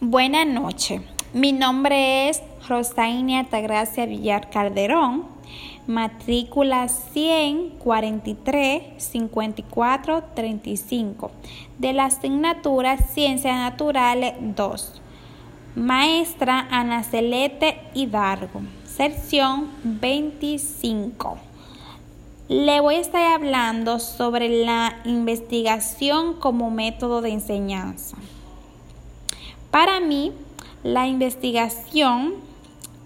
Buenas noches. Mi nombre es Rosaina Altagracia Villar Calderón, matrícula 143 54 35 de la asignatura Ciencias Naturales 2. Maestra Ana Celeste Hidalgo, sección 25. Le voy a estar hablando sobre la investigación como método de enseñanza. Para mí, la investigación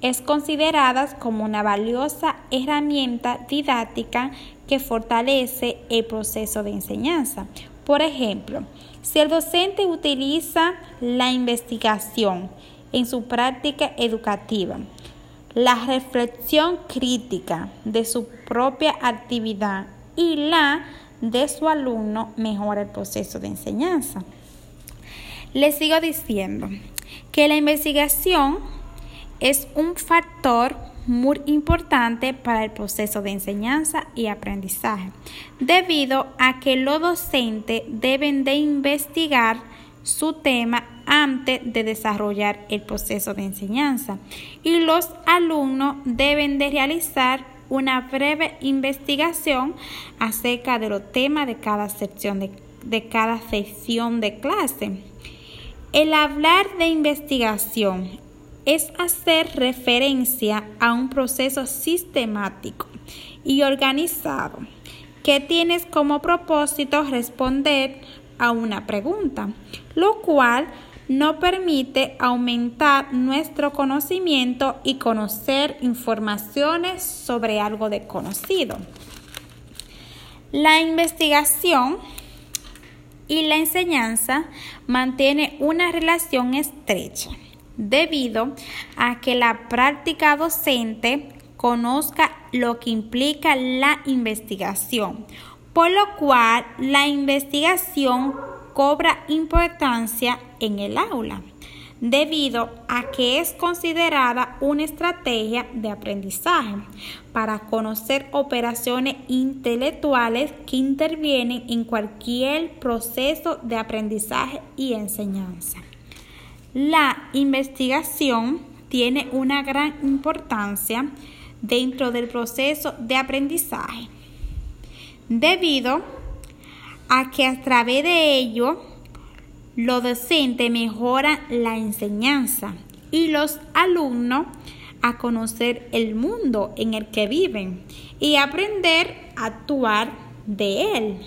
es considerada como una valiosa herramienta didáctica que fortalece el proceso de enseñanza. Por ejemplo, si el docente utiliza la investigación en su práctica educativa, la reflexión crítica de su propia actividad y la de su alumno mejora el proceso de enseñanza. Les sigo diciendo que la investigación es un factor muy importante para el proceso de enseñanza y aprendizaje, debido a que los docentes deben de investigar su tema antes de desarrollar el proceso de enseñanza y los alumnos deben de realizar una breve investigación acerca de los temas de cada sección de, de cada sección de clase. El hablar de investigación es hacer referencia a un proceso sistemático y organizado que tiene como propósito responder a una pregunta, lo cual nos permite aumentar nuestro conocimiento y conocer informaciones sobre algo desconocido. La investigación y la enseñanza mantiene una relación estrecha debido a que la práctica docente conozca lo que implica la investigación, por lo cual la investigación cobra importancia en el aula debido a que es considerada una estrategia de aprendizaje para conocer operaciones intelectuales que intervienen en cualquier proceso de aprendizaje y enseñanza. La investigación tiene una gran importancia dentro del proceso de aprendizaje debido a que a través de ello los docentes mejoran la enseñanza y los alumnos a conocer el mundo en el que viven y aprender a actuar de él.